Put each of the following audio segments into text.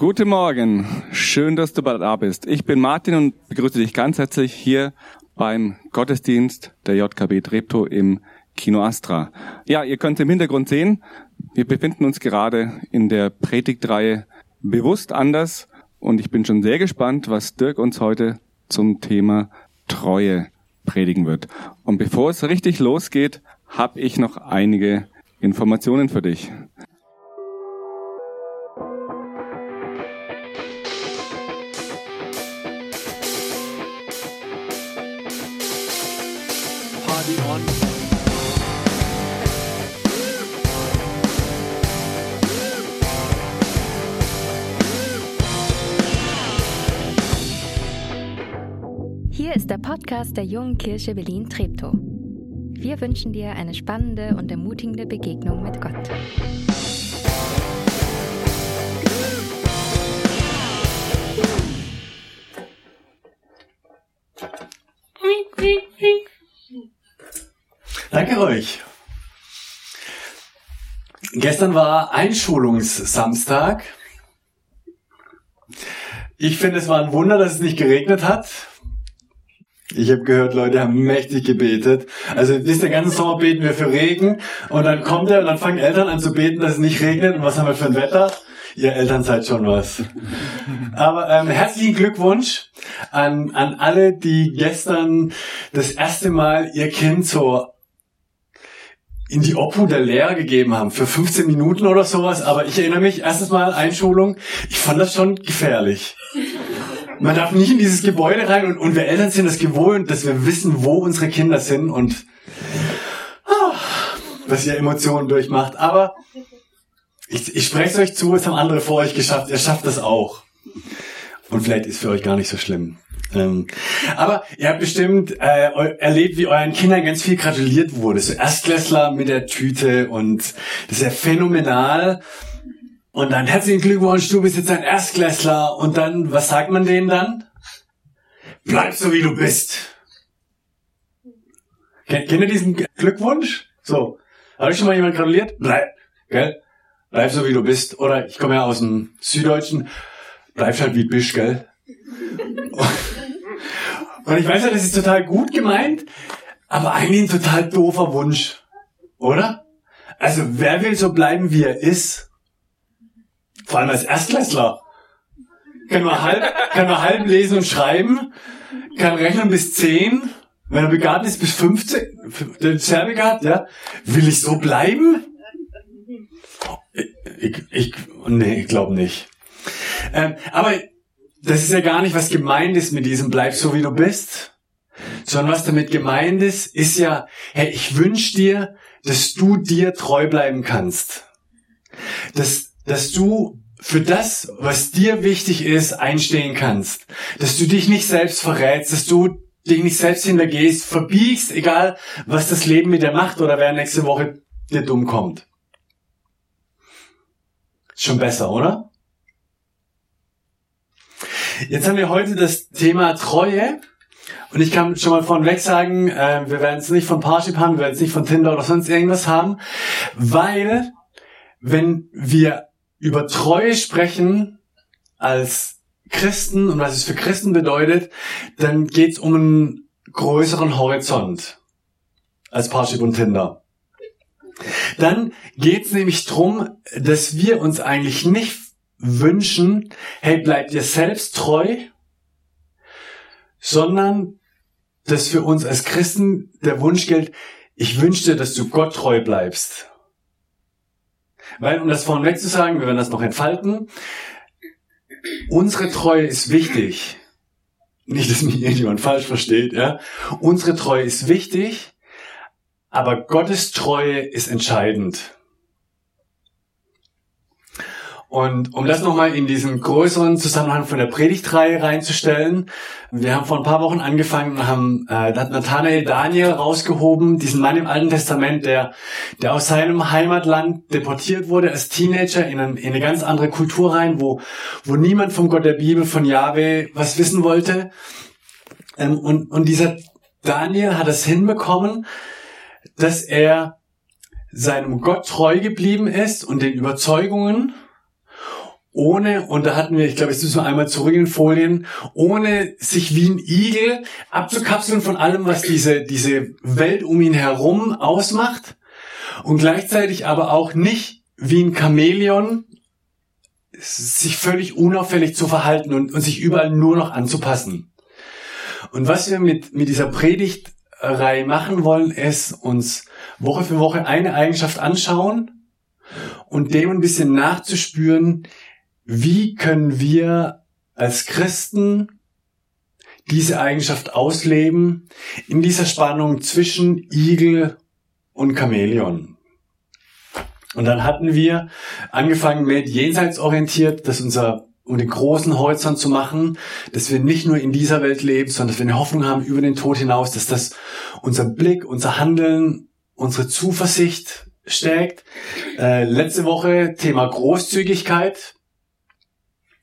Guten Morgen, schön, dass du da bist. Ich bin Martin und begrüße dich ganz herzlich hier beim Gottesdienst der JKB Treptow im Kino Astra. Ja, ihr könnt im Hintergrund sehen, wir befinden uns gerade in der Predigtreihe Bewusst anders und ich bin schon sehr gespannt, was Dirk uns heute zum Thema Treue predigen wird. Und bevor es richtig losgeht, habe ich noch einige Informationen für dich. Podcast der Jungen Kirche Berlin-Treptow. Wir wünschen dir eine spannende und ermutigende Begegnung mit Gott. Danke euch. Gestern war Einschulungssamstag. Ich finde, es war ein Wunder, dass es nicht geregnet hat. Ich habe gehört, Leute haben mächtig gebetet. Also wisst ihr, ganzen Sommer beten wir für Regen und dann kommt er und dann fangen Eltern an zu beten, dass es nicht regnet. Und was haben wir für ein Wetter? Ihr Eltern seid schon was. Aber ähm, herzlichen Glückwunsch an, an alle, die gestern das erste Mal ihr Kind so in die Obhut der Lehrer gegeben haben, für 15 Minuten oder sowas. Aber ich erinnere mich, erstes Mal Einschulung, ich fand das schon gefährlich. Man darf nicht in dieses Gebäude rein und, und wir Eltern sind das gewohnt, dass wir wissen, wo unsere Kinder sind und ah, was ihr Emotionen durchmacht. Aber ich, ich spreche es euch zu, es haben andere vor euch geschafft. Ihr schafft das auch. Und vielleicht ist für euch gar nicht so schlimm. Ähm, aber ihr habt bestimmt äh, erlebt, wie euren Kindern ganz viel gratuliert wurde. So Erstklässler mit der Tüte und das ist ja phänomenal. Und dann herzlichen Glückwunsch, du bist jetzt ein Erstklässler. Und dann, was sagt man denen dann? Bleib so wie du bist. Kennt, ihr diesen Glückwunsch? So. Hat euch schon mal jemand gratuliert? Bleib, gell? Bleib so wie du bist. Oder ich komme ja aus dem Süddeutschen. Bleib halt wie du bist, gell? Und ich weiß ja, das ist total gut gemeint, aber eigentlich ein total doofer Wunsch. Oder? Also wer will so bleiben, wie er ist? Vor allem als Erstklässler. Kann nur halb, kann nur halb lesen und schreiben, kann rechnen bis zehn, wenn er begabt ist bis 15, der sehr begabt, ja. Will ich so bleiben? Ich, ich, nee, ich glaube nicht. Ähm, aber das ist ja gar nicht, was gemeint ist mit diesem bleib so wie du bist, sondern was damit gemeint ist, ist ja, hey, ich wünsche dir, dass du dir treu bleiben kannst. Dass dass du für das, was dir wichtig ist, einstehen kannst. Dass du dich nicht selbst verrätst, dass du dich nicht selbst hintergehst, verbiegst, egal was das Leben mit dir macht oder wer nächste Woche dir dumm kommt. schon besser, oder? Jetzt haben wir heute das Thema Treue. Und ich kann schon mal vorneweg sagen, äh, wir werden es nicht von Parship haben, wir werden es nicht von Tinder oder sonst irgendwas haben, weil wenn wir über Treue sprechen als Christen und was es für Christen bedeutet, dann geht es um einen größeren Horizont als Parship und Tinder. Dann geht es nämlich drum, dass wir uns eigentlich nicht wünschen, hey, bleib dir selbst treu, sondern dass für uns als Christen der Wunsch gilt, ich wünsche dir, dass du Gott treu bleibst. Weil, um das vorneweg zu sagen, wir werden das noch entfalten, unsere Treue ist wichtig. Nicht, dass mich irgendjemand falsch versteht, ja. Unsere Treue ist wichtig, aber Gottes Treue ist entscheidend. Und um das nochmal in diesen größeren Zusammenhang von der Predigtreihe reinzustellen, wir haben vor ein paar Wochen angefangen und haben äh, hat Nathanael Daniel rausgehoben, diesen Mann im Alten Testament, der, der aus seinem Heimatland deportiert wurde als Teenager in, ein, in eine ganz andere Kultur rein, wo, wo niemand vom Gott der Bibel, von Yahweh was wissen wollte. Ähm, und, und dieser Daniel hat es hinbekommen, dass er seinem Gott treu geblieben ist und den Überzeugungen ohne, und da hatten wir, ich glaube, jetzt müssen wir einmal zurück in Folien, ohne sich wie ein Igel abzukapseln von allem, was diese, diese Welt um ihn herum ausmacht und gleichzeitig aber auch nicht wie ein Chamäleon sich völlig unauffällig zu verhalten und, und sich überall nur noch anzupassen. Und was wir mit, mit dieser Predigtreihe machen wollen, ist uns Woche für Woche eine Eigenschaft anschauen und dem ein bisschen nachzuspüren, wie können wir als Christen diese Eigenschaft ausleben in dieser Spannung zwischen Igel und Chamäleon. Und dann hatten wir angefangen mit jenseitsorientiert, dass unser um den großen Horizont zu machen, dass wir nicht nur in dieser Welt leben, sondern dass wir eine Hoffnung haben über den Tod hinaus, dass das unser Blick, unser Handeln, unsere Zuversicht stärkt. Äh, letzte Woche Thema Großzügigkeit.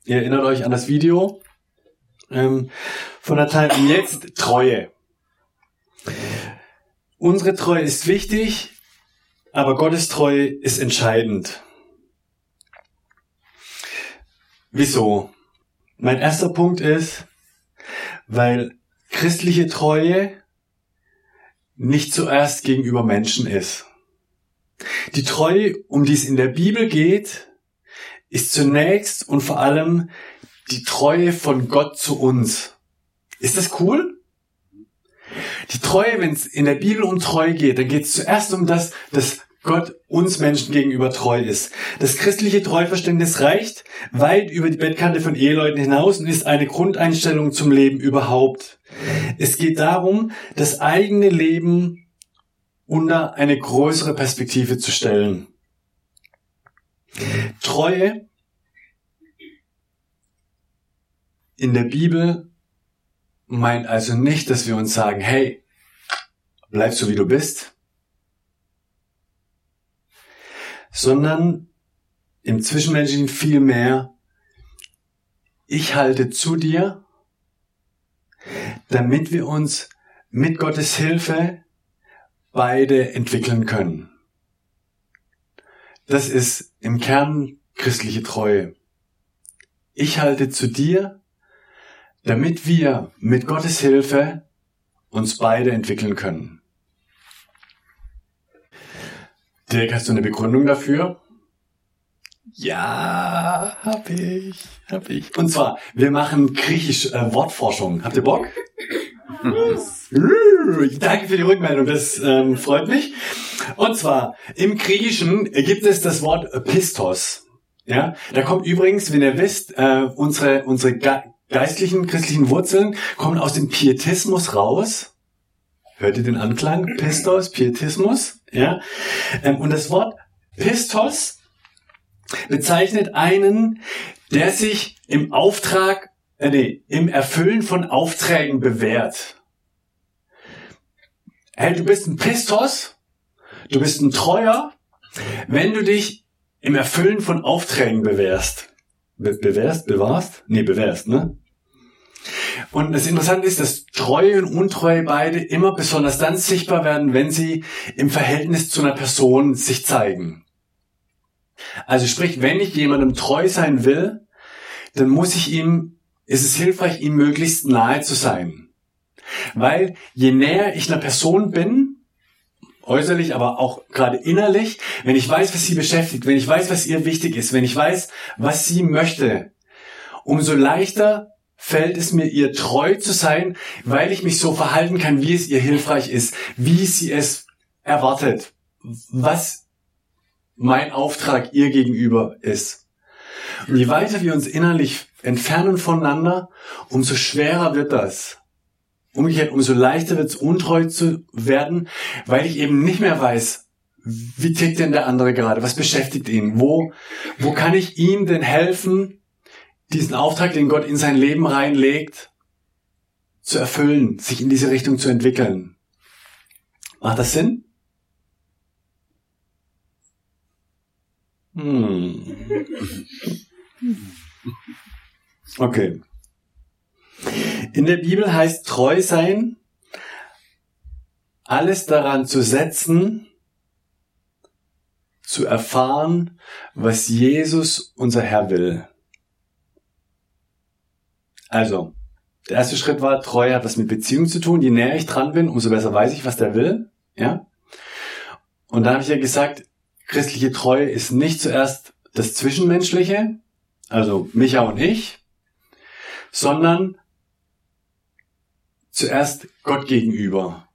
Ihr erinnert euch an das Video ähm, von der Teil. Und jetzt Treue. Unsere Treue ist wichtig, aber Gottes Treue ist entscheidend. Wieso? Mein erster Punkt ist, weil christliche Treue nicht zuerst gegenüber Menschen ist. Die Treue, um die es in der Bibel geht, ist zunächst und vor allem die Treue von Gott zu uns. Ist das cool? Die Treue, wenn es in der Bibel um Treue geht, dann geht es zuerst um das, dass Gott uns Menschen gegenüber treu ist. Das christliche Treuverständnis reicht weit über die Bettkante von Eheleuten hinaus und ist eine Grundeinstellung zum Leben überhaupt. Es geht darum, das eigene Leben unter eine größere Perspektive zu stellen. Treue in der Bibel meint also nicht, dass wir uns sagen, hey, bleib so wie du bist, sondern im Zwischenmenschlichen viel mehr, ich halte zu dir, damit wir uns mit Gottes Hilfe beide entwickeln können. Das ist im Kern christliche Treue. Ich halte zu dir, damit wir mit Gottes Hilfe uns beide entwickeln können. Dirk, hast du eine Begründung dafür? Ja, hab ich, hab ich. Und zwar, wir machen griechisch äh, Wortforschung. Habt ihr Bock? Danke für die Rückmeldung, das ähm, freut mich. Und zwar, im Griechischen gibt es das Wort Pistos. Ja, da kommt übrigens, wenn ihr wisst, äh, unsere, unsere ge geistlichen, christlichen Wurzeln kommen aus dem Pietismus raus. Hört ihr den Anklang? Pistos, Pietismus. Ja, ähm, und das Wort Pistos bezeichnet einen, der sich im Auftrag, äh, nee, im Erfüllen von Aufträgen bewährt. Hey, du bist ein Pistos, Du bist ein Treuer, wenn du dich im Erfüllen von Aufträgen bewährst. Be bewährst, bewahrst? Nee, bewährst, ne? Und das Interessante ist, dass Treue und Untreue beide immer besonders dann sichtbar werden, wenn sie im Verhältnis zu einer Person sich zeigen. Also sprich, wenn ich jemandem treu sein will, dann muss ich ihm, ist es hilfreich, ihm möglichst nahe zu sein. Weil je näher ich einer Person bin, äußerlich, aber auch gerade innerlich, wenn ich weiß, was sie beschäftigt, wenn ich weiß, was ihr wichtig ist, wenn ich weiß, was sie möchte, umso leichter fällt es mir, ihr treu zu sein, weil ich mich so verhalten kann, wie es ihr hilfreich ist, wie sie es erwartet, was mein Auftrag ihr gegenüber ist. Und je weiter wir uns innerlich entfernen voneinander, umso schwerer wird das. Umgekehrt, umso leichter wird es untreu zu werden, weil ich eben nicht mehr weiß, wie tickt denn der andere gerade? Was beschäftigt ihn? Wo, wo kann ich ihm denn helfen, diesen Auftrag, den Gott in sein Leben reinlegt, zu erfüllen, sich in diese Richtung zu entwickeln? Macht das Sinn? Hm. Okay. In der Bibel heißt treu sein, alles daran zu setzen, zu erfahren, was Jesus, unser Herr, will. Also, der erste Schritt war, Treue hat was mit Beziehung zu tun. Je näher ich dran bin, umso besser weiß ich, was der will. Ja. Und dann habe ich ja gesagt, christliche Treue ist nicht zuerst das Zwischenmenschliche, also Micha und ich, sondern zuerst Gott gegenüber,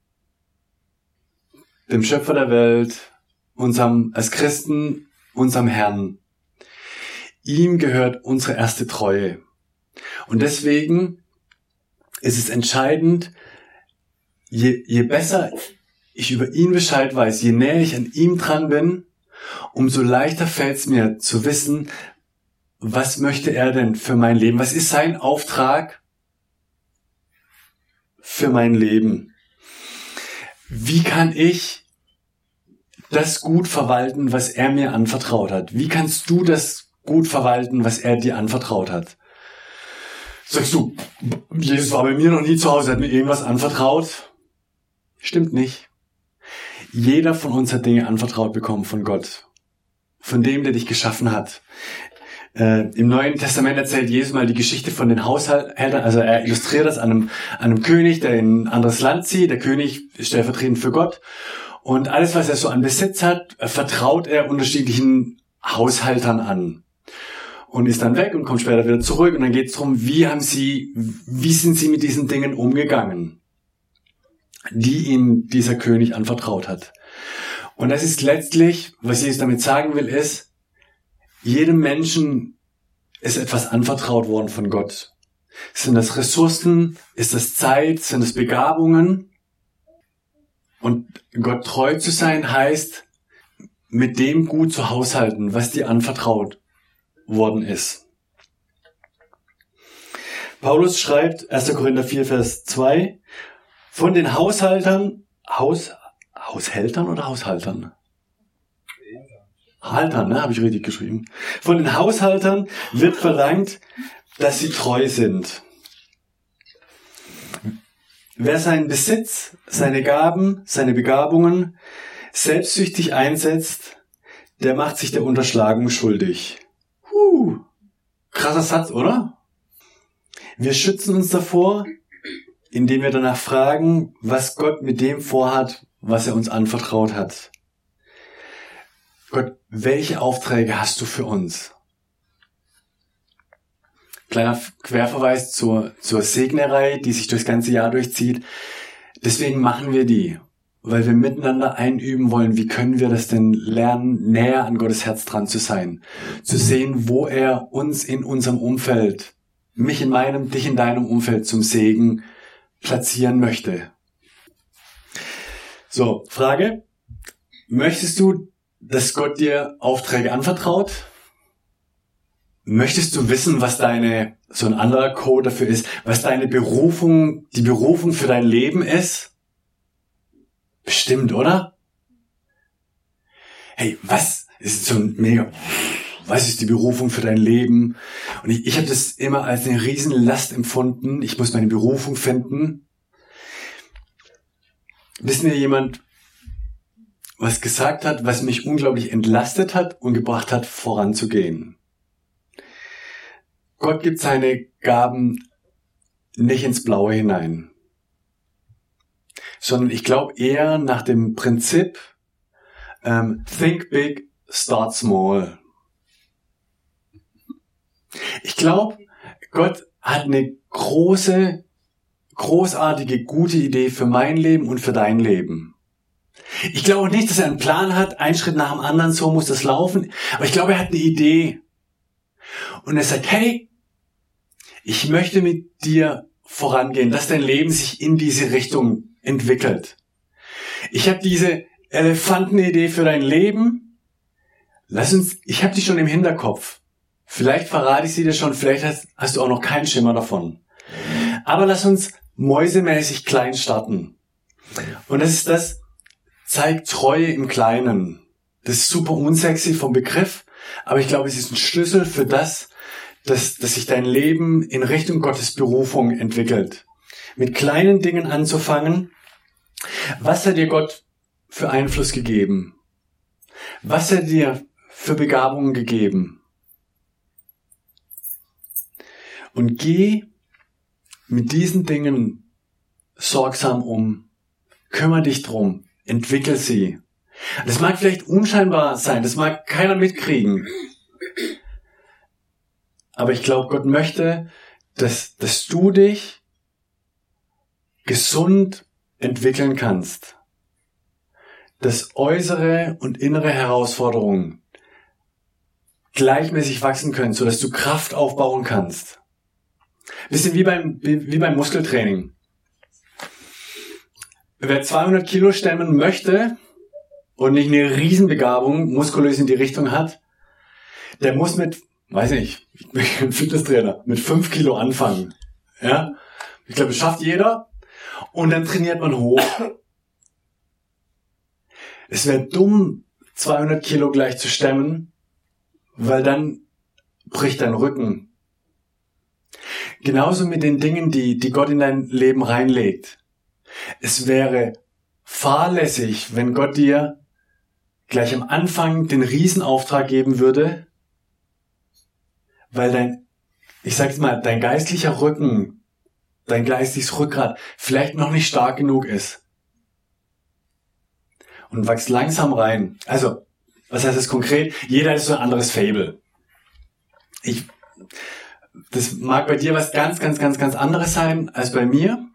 dem Schöpfer der Welt, unserem, als Christen, unserem Herrn. Ihm gehört unsere erste Treue. Und deswegen ist es entscheidend, je, je besser ich über ihn Bescheid weiß, je näher ich an ihm dran bin, umso leichter fällt es mir zu wissen, was möchte er denn für mein Leben? Was ist sein Auftrag für mein Leben? Wie kann ich das gut verwalten, was er mir anvertraut hat? Wie kannst du das gut verwalten, was er dir anvertraut hat? Sagst du, Jesus war bei mir noch nie zu Hause, hat mir irgendwas anvertraut? Stimmt nicht. Jeder von uns hat Dinge anvertraut bekommen von Gott. Von dem, der dich geschaffen hat. Äh, Im Neuen Testament erzählt Jesus mal die Geschichte von den Haushältern. Also er illustriert das an einem, an einem König, der in ein anderes Land zieht. Der König ist stellvertretend für Gott. Und alles, was er so an Besitz hat, vertraut er unterschiedlichen Haushaltern an. Und ist dann weg und kommt später wieder zurück. Und dann geht es darum, wie haben sie, wie sind sie mit diesen Dingen umgegangen? die ihm dieser König anvertraut hat. Und das ist letztlich, was Jesus damit sagen will, ist, jedem Menschen ist etwas anvertraut worden von Gott. Sind das Ressourcen? Ist das Zeit? Sind das Begabungen? Und Gott treu zu sein heißt, mit dem gut zu haushalten, was dir anvertraut worden ist. Paulus schreibt 1. Korinther 4, Vers 2, von den Haushaltern, Haus, Haushältern oder Haushaltern? Haltern, ne, habe ich richtig geschrieben. Von den Haushaltern wird verlangt, dass sie treu sind. Wer seinen Besitz, seine Gaben, seine Begabungen selbstsüchtig einsetzt, der macht sich der Unterschlagung schuldig. Huh, krasser Satz, oder? Wir schützen uns davor, indem wir danach fragen, was Gott mit dem vorhat, was er uns anvertraut hat. Gott, welche Aufträge hast du für uns? Kleiner Querverweis zur, zur Segnerei, die sich durchs ganze Jahr durchzieht. Deswegen machen wir die, weil wir miteinander einüben wollen, wie können wir das denn lernen, näher an Gottes Herz dran zu sein. Zu sehen, wo er uns in unserem Umfeld, mich in meinem, dich in deinem Umfeld zum Segen platzieren möchte. So, Frage. Möchtest du, dass Gott dir Aufträge anvertraut? Möchtest du wissen, was deine, so ein anderer Code dafür ist, was deine Berufung, die Berufung für dein Leben ist? Bestimmt, oder? Hey, was ist so ein mega, was ist die Berufung für dein Leben? Und ich, ich habe das immer als eine Riesenlast empfunden. Ich muss meine Berufung finden. Bis mir jemand was gesagt hat, was mich unglaublich entlastet hat und gebracht hat, voranzugehen. Gott gibt seine Gaben nicht ins Blaue hinein, sondern ich glaube eher nach dem Prinzip ähm, Think big, start small. Ich glaube, Gott hat eine große, großartige, gute Idee für mein Leben und für dein Leben. Ich glaube nicht, dass er einen Plan hat, ein Schritt nach dem anderen, so muss das laufen, aber ich glaube, er hat eine Idee. Und er sagt, hey, ich möchte mit dir vorangehen, dass dein Leben sich in diese Richtung entwickelt. Ich habe diese Elefantenidee für dein Leben. Lass uns, ich habe die schon im Hinterkopf. Vielleicht verrate ich sie dir schon, vielleicht hast, hast du auch noch keinen Schimmer davon. Aber lass uns mäusemäßig klein starten. Und das ist das, zeigt Treue im Kleinen. Das ist super unsexy vom Begriff, aber ich glaube, es ist ein Schlüssel für das, dass, dass sich dein Leben in Richtung Gottes Berufung entwickelt. Mit kleinen Dingen anzufangen. Was hat dir Gott für Einfluss gegeben? Was hat dir für Begabungen gegeben? Und geh mit diesen Dingen sorgsam um. Kümmer dich drum. Entwickel sie. Das mag vielleicht unscheinbar sein, das mag keiner mitkriegen. Aber ich glaube, Gott möchte, dass, dass du dich gesund entwickeln kannst. Dass äußere und innere Herausforderungen gleichmäßig wachsen können, sodass du Kraft aufbauen kannst. Bisschen wie beim, wie, wie beim Muskeltraining. Wer 200 Kilo stemmen möchte und nicht eine Riesenbegabung muskulös in die Richtung hat, der muss mit, weiß nicht, ich bin ein Fitnesstrainer, mit 5 Kilo anfangen. Ja? Ich glaube, das schafft jeder. Und dann trainiert man hoch. Es wäre dumm, 200 Kilo gleich zu stemmen, weil dann bricht dein Rücken. Genauso mit den Dingen, die, die Gott in dein Leben reinlegt. Es wäre fahrlässig, wenn Gott dir gleich am Anfang den Riesenauftrag geben würde, weil dein, ich sag's mal, dein geistlicher Rücken, dein geistliches Rückgrat vielleicht noch nicht stark genug ist. Und wächst langsam rein. Also, was heißt das konkret? Jeder ist so ein anderes Fable. Ich, das mag bei dir was ganz, ganz, ganz, ganz anderes sein als bei mir.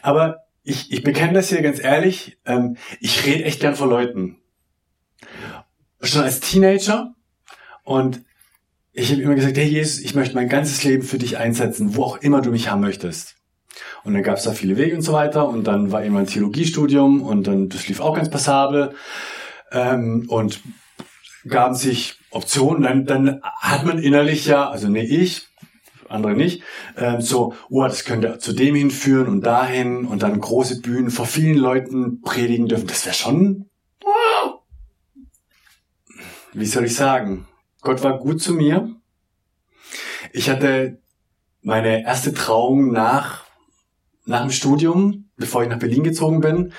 Aber ich, ich bekenne das hier ganz ehrlich. Ähm, ich rede echt gern vor Leuten. Schon als Teenager. Und ich habe immer gesagt, hey Jesus, ich möchte mein ganzes Leben für dich einsetzen, wo auch immer du mich haben möchtest. Und dann gab es da viele Wege und so weiter. Und dann war immer ein Theologiestudium und dann das lief auch ganz passabel. Ähm, und gaben sich Optionen. Dann, dann hat man innerlich ja, also ne ich, andere nicht, ähm, so, oh, das könnte zu dem hinführen und dahin und dann große Bühnen vor vielen Leuten predigen dürfen. Das wäre schon, wie soll ich sagen? Gott war gut zu mir. Ich hatte meine erste Trauung nach, nach dem Studium, bevor ich nach Berlin gezogen bin,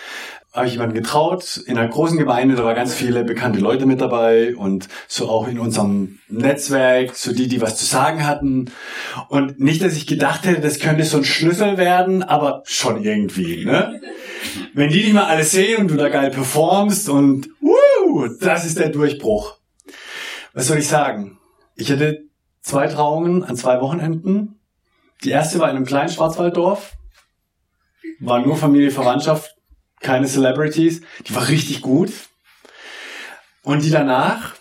habe ich jemanden getraut in einer großen Gemeinde, da waren ganz viele bekannte Leute mit dabei und so auch in unserem Netzwerk, so die, die was zu sagen hatten. Und nicht, dass ich gedacht hätte, das könnte so ein Schlüssel werden, aber schon irgendwie, ne? Wenn die dich mal alles sehen und du da geil performst und uh, das ist der Durchbruch. Was soll ich sagen? Ich hatte zwei Trauungen an zwei Wochenenden. Die erste war in einem kleinen Schwarzwalddorf. War nur Familie, Verwandtschaft, keine Celebrities. Die war richtig gut. Und die danach,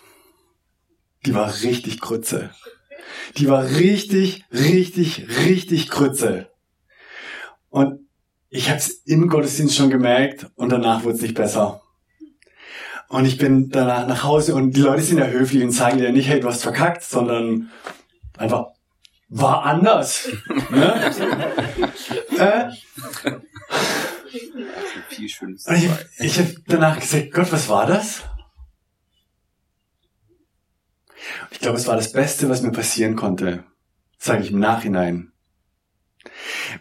die war richtig Krütze. Die war richtig, richtig, richtig Krütze. Und ich habe es im Gottesdienst schon gemerkt und danach wurde es nicht besser. Und ich bin danach nach Hause und die Leute sind ja höflich und zeigen dir nicht, hey, du hast verkackt, sondern einfach war anders. ne? äh, viel Schönes. Ich, ich habe danach gesagt, Gott, was war das? Ich glaube, es war das Beste, was mir passieren konnte, sage ich im Nachhinein.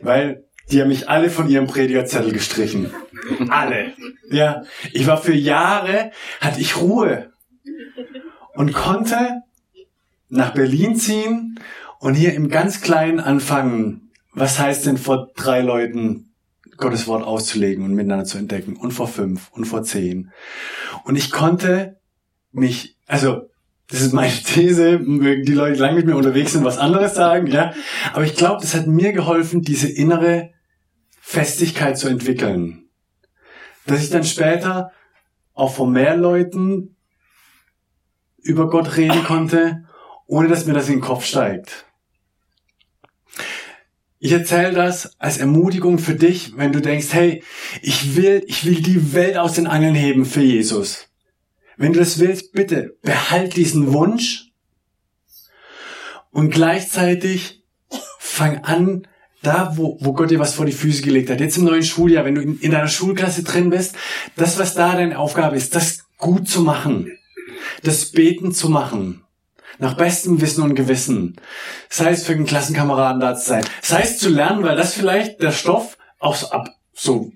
Weil die haben mich alle von ihrem Predigerzettel gestrichen. alle. Ja, ich war für Jahre, hatte ich Ruhe und konnte nach Berlin ziehen und hier im ganz Kleinen anfangen. Was heißt denn vor drei Leuten Gottes Wort auszulegen und miteinander zu entdecken. Und vor fünf und vor zehn. Und ich konnte mich, also, das ist meine These, mögen die Leute, die lang mit mir unterwegs sind, was anderes sagen, ja. Aber ich glaube, das hat mir geholfen, diese innere Festigkeit zu entwickeln. Dass ich dann später auch vor mehr Leuten über Gott reden konnte, ohne dass mir das in den Kopf steigt. Ich erzähle das als Ermutigung für dich, wenn du denkst, hey, ich will, ich will die Welt aus den Angeln heben für Jesus. Wenn du das willst, bitte behalt diesen Wunsch und gleichzeitig fang an, da, wo, wo Gott dir was vor die Füße gelegt hat. Jetzt im neuen Schuljahr, wenn du in, in deiner Schulklasse drin bist, das, was da deine Aufgabe ist, das gut zu machen, das Beten zu machen, nach bestem Wissen und Gewissen. Sei es für den Klassenkameraden da zu sein. Sei es zu lernen, weil das vielleicht der Stoff auch so, ab, so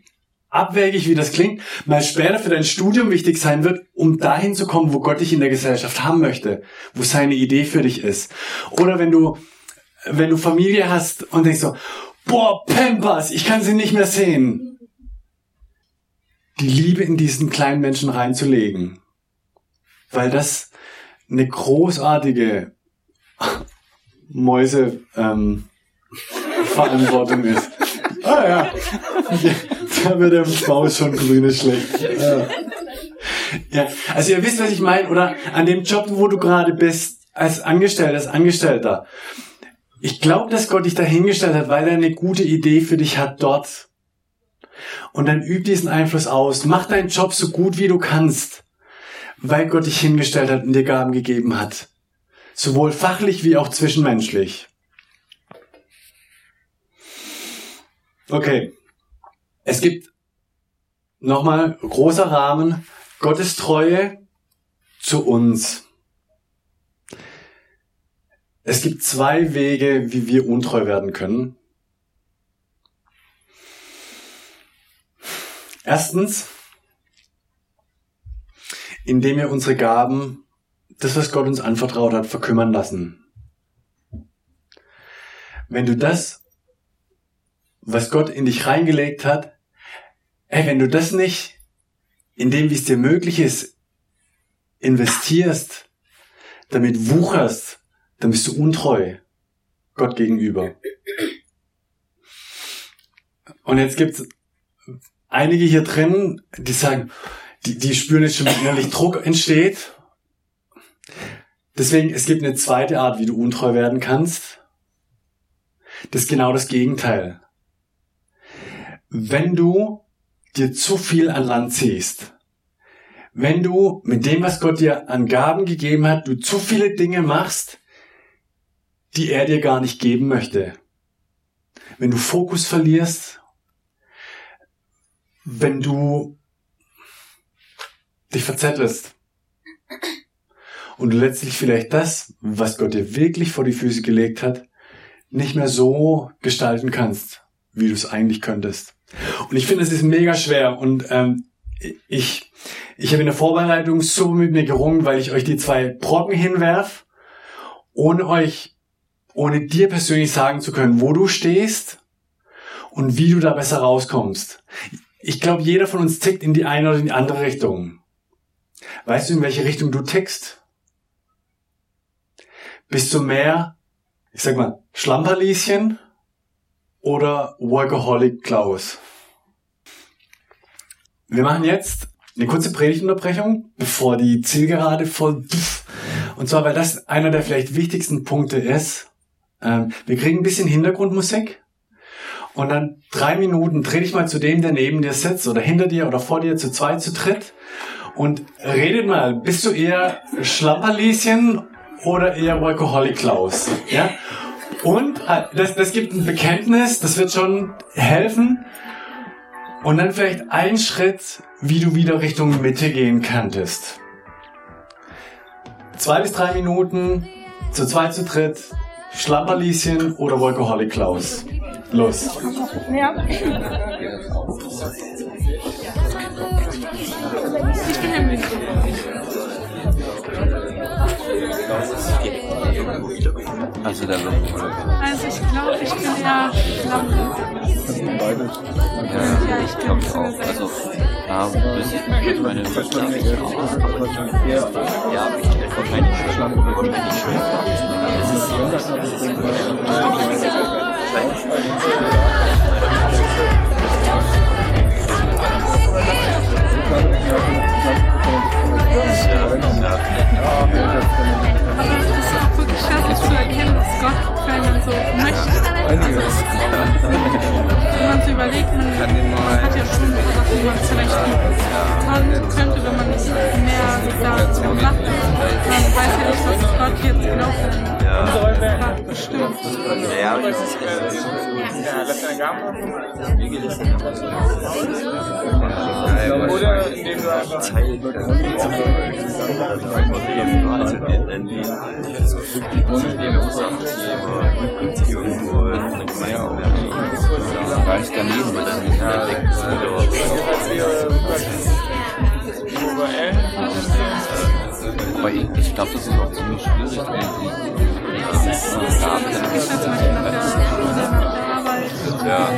abwägig, wie das klingt, mal später für dein Studium wichtig sein wird, um dahin zu kommen, wo Gott dich in der Gesellschaft haben möchte, wo seine Idee für dich ist. Oder wenn du, wenn du Familie hast und denkst so, boah, Pampers, ich kann sie nicht mehr sehen. Die Liebe in diesen kleinen Menschen reinzulegen. Weil das eine großartige Mäuse ähm, Verantwortung ist. Ah ja. Da wird der Maus schon grüne schlecht. Ja. ja. Also ihr wisst, was ich meine, oder an dem Job, wo du gerade bist, als Angestellter, als Angestellter. Ich glaube, dass Gott dich dahingestellt hat, weil er eine gute Idee für dich hat dort. Und dann üb diesen Einfluss aus. Mach deinen Job so gut wie du kannst, weil Gott dich hingestellt hat und dir Gaben gegeben hat. Sowohl fachlich wie auch zwischenmenschlich. Okay. Es gibt nochmal großer Rahmen Gottes Treue zu uns. Es gibt zwei Wege, wie wir untreu werden können. Erstens, indem wir unsere Gaben, das, was Gott uns anvertraut hat, verkümmern lassen. Wenn du das, was Gott in dich reingelegt hat, ey, wenn du das nicht in dem, wie es dir möglich ist, investierst, damit wucherst, dann bist du untreu Gott gegenüber. Und jetzt gibt's einige hier drin, die sagen, die, die spüren jetzt schon, wie innerlich Druck entsteht. Deswegen, es gibt eine zweite Art, wie du untreu werden kannst. Das ist genau das Gegenteil. Wenn du dir zu viel an Land ziehst, wenn du mit dem, was Gott dir an Gaben gegeben hat, du zu viele Dinge machst, die er dir gar nicht geben möchte. Wenn du Fokus verlierst, wenn du dich verzettelst und du letztlich vielleicht das, was Gott dir wirklich vor die Füße gelegt hat, nicht mehr so gestalten kannst, wie du es eigentlich könntest. Und ich finde, es ist mega schwer und ähm, ich, ich habe in der Vorbereitung so mit mir gerungen, weil ich euch die zwei Brocken hinwerf, ohne euch ohne dir persönlich sagen zu können, wo du stehst und wie du da besser rauskommst. Ich glaube, jeder von uns tickt in die eine oder in die andere Richtung. Weißt du, in welche Richtung du tickst? Bist du mehr, ich sag mal, Schlamperlieschen oder Workaholic Klaus? Wir machen jetzt eine kurze Predigtunterbrechung, bevor die Zielgerade voll... Und zwar, weil das einer der vielleicht wichtigsten Punkte ist, ähm, wir kriegen ein bisschen Hintergrundmusik und dann drei Minuten dreh dich mal zu dem, der neben dir sitzt oder hinter dir oder vor dir zu zweit, zu dritt und redet mal. Bist du eher Schlamperlieschen oder eher Workaholic Klaus? Ja? Und äh, das, das gibt ein Bekenntnis, das wird schon helfen. Und dann vielleicht ein Schritt, wie du wieder Richtung Mitte gehen kanntest. Zwei bis drei Minuten, zu zweit, zu dritt, Schlamperlieschen oder Workaholic Klaus? Los. Ja. Ich bin München. Also der Lumpen Also ich glaube, ich bin eher Lampe. Beides. Ja, ja, ich glaube auch. Also da wüsste ich nicht meine Lust Ja, aber ich wahrscheinlich schon wahrscheinlich schwer. Es ist ja, ja. Aber es ist auch wirklich schade zu erkennen, dass Gott für einen so möchte. Also, wenn man so überlegt, man hat ja schon Sachen, die man vielleicht tun könnte, wenn man nicht mehr da macht. Man weiß ja nicht, was Gott jetzt genau für bestimmt. Ja, das ist Oder indem du einfach Zeit Ganz daneben, weil dann nicht mehr Wobei ich, ich glaube, das ist auch ziemlich schwierig, die Ja.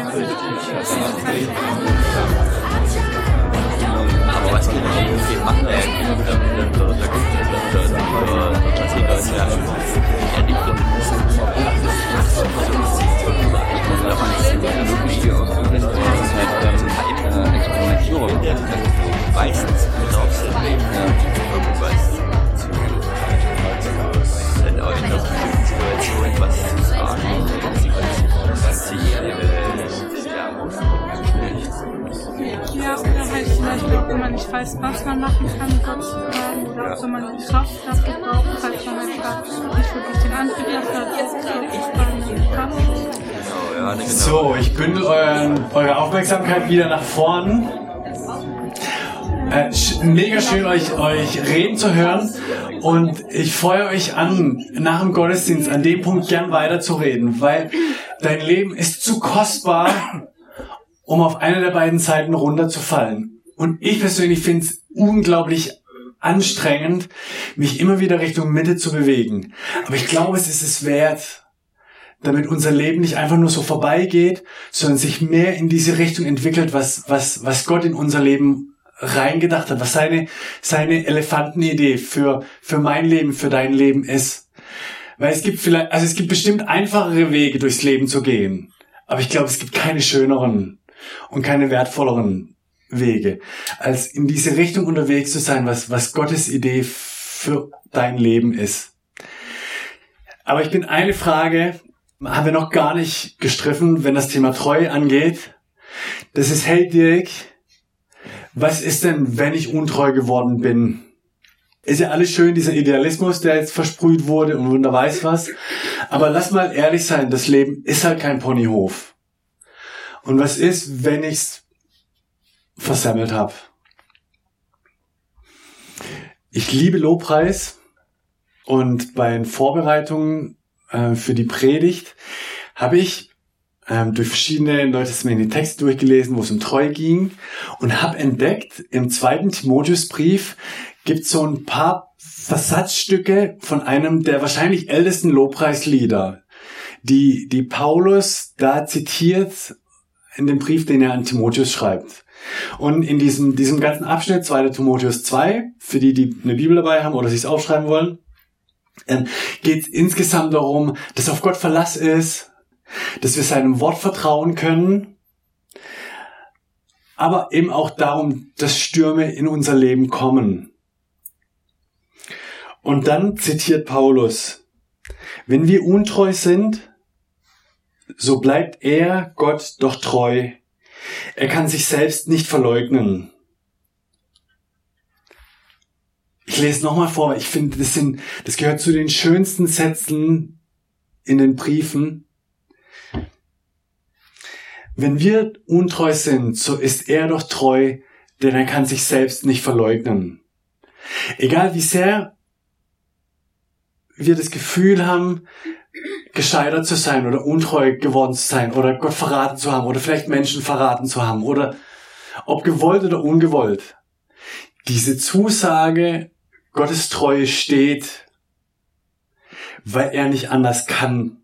Aber was genau viel machen wir eigentlich? Klassiker ist ja eher die Davon ist wirklich ausprobieren. Das ist halt Experimentierung. Meistens mit. Ja. Irgendwas. Machen kann, Gott, ähm, oder ob man die Kraft dafür braucht, falls man halt gerade nicht wirklich den Antrieb hat, Kraft. So, ich bündel euren, eure Aufmerksamkeit wieder nach vorn. Äh, mega schön, euch, euch reden zu hören. Und ich feuere euch an, nach dem Gottesdienst an dem Punkt gern weiterzureden, weil dein Leben ist zu kostbar, um auf eine der beiden Seiten runterzufallen. Und ich persönlich finde es unglaublich anstrengend, mich immer wieder Richtung Mitte zu bewegen. Aber ich glaube, es ist es wert, damit unser Leben nicht einfach nur so vorbeigeht, sondern sich mehr in diese Richtung entwickelt, was, was, was Gott in unser Leben reingedacht hat, was seine, seine Elefantenidee für, für mein Leben, für dein Leben ist. Weil es gibt vielleicht, also es gibt bestimmt einfachere Wege durchs Leben zu gehen. Aber ich glaube, es gibt keine schöneren und keine wertvolleren Wege, als in diese Richtung unterwegs zu sein, was, was Gottes Idee für dein Leben ist. Aber ich bin eine Frage, haben wir noch gar nicht gestriffen, wenn das Thema Treue angeht. Das ist, hey Dirk, was ist denn, wenn ich untreu geworden bin? Ist ja alles schön, dieser Idealismus, der jetzt versprüht wurde und wunder weiß was. Aber lass mal ehrlich sein, das Leben ist halt kein Ponyhof. Und was ist, wenn ich's versammelt habe? Ich liebe Lobpreis und bei den Vorbereitungen äh, für die Predigt habe ich ähm, durch verschiedene Leute mir die Texte durchgelesen, wo es um Treue ging und habe entdeckt, im zweiten Timotheusbrief gibt so ein paar Versatzstücke von einem der wahrscheinlich ältesten Lobpreislieder, die, die Paulus da zitiert in dem Brief, den er an Timotheus schreibt. Und in diesem, diesem ganzen Abschnitt, 2. Timotheus 2, für die, die eine Bibel dabei haben oder sich aufschreiben wollen, ähm, geht es insgesamt darum, dass auf Gott Verlass ist, dass wir seinem Wort vertrauen können, aber eben auch darum, dass Stürme in unser Leben kommen. Und dann zitiert Paulus, wenn wir untreu sind, so bleibt er Gott doch treu. Er kann sich selbst nicht verleugnen. Ich lese nochmal vor, ich finde, das das gehört zu den schönsten Sätzen in den Briefen. Wenn wir untreu sind, so ist er doch treu, denn er kann sich selbst nicht verleugnen. Egal wie sehr wir das Gefühl haben, gescheitert zu sein oder untreu geworden zu sein oder Gott verraten zu haben oder vielleicht Menschen verraten zu haben oder ob gewollt oder ungewollt. Diese Zusage Gottes Treue steht, weil er nicht anders kann.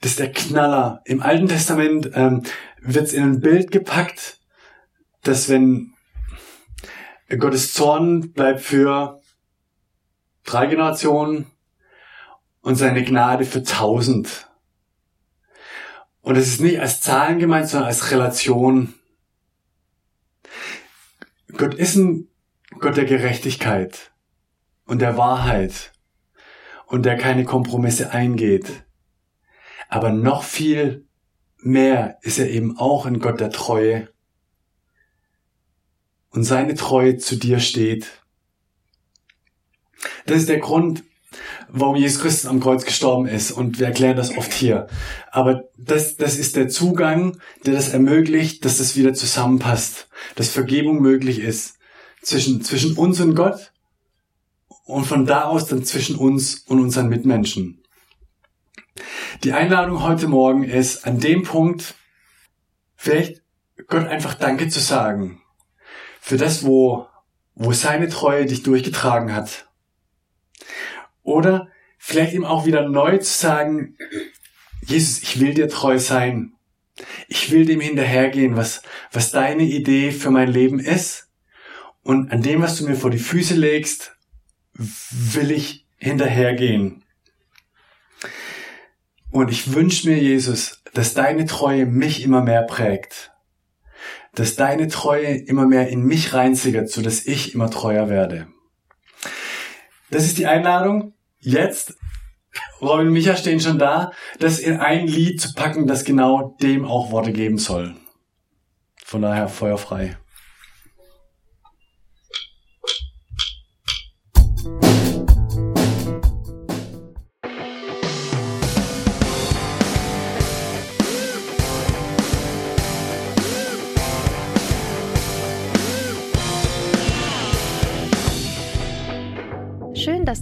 Das ist der Knaller. Im Alten Testament ähm, wird es in ein Bild gepackt, dass wenn Gottes Zorn bleibt für drei Generationen und seine Gnade für tausend. Und es ist nicht als Zahlen gemeint, sondern als Relation. Gott ist ein Gott der Gerechtigkeit und der Wahrheit und der keine Kompromisse eingeht. Aber noch viel mehr ist er eben auch ein Gott der Treue. Und seine Treue zu dir steht. Das ist der Grund, warum Jesus Christus am Kreuz gestorben ist. Und wir erklären das oft hier. Aber das, das ist der Zugang, der das ermöglicht, dass das wieder zusammenpasst. Dass Vergebung möglich ist. Zwischen, zwischen uns und Gott. Und von da aus dann zwischen uns und unseren Mitmenschen. Die Einladung heute Morgen ist, an dem Punkt vielleicht Gott einfach Danke zu sagen. Für das, wo, wo seine Treue dich durchgetragen hat oder vielleicht ihm auch wieder neu zu sagen, Jesus, ich will dir treu sein. Ich will dem hinterhergehen, was, was deine Idee für mein Leben ist. Und an dem, was du mir vor die Füße legst, will ich hinterhergehen. Und ich wünsche mir, Jesus, dass deine Treue mich immer mehr prägt. Dass deine Treue immer mehr in mich reinsickert, so dass ich immer treuer werde. Das ist die Einladung. Jetzt, Robin und Micha stehen schon da, das in ein Lied zu packen, das genau dem auch Worte geben soll. Von daher feuerfrei.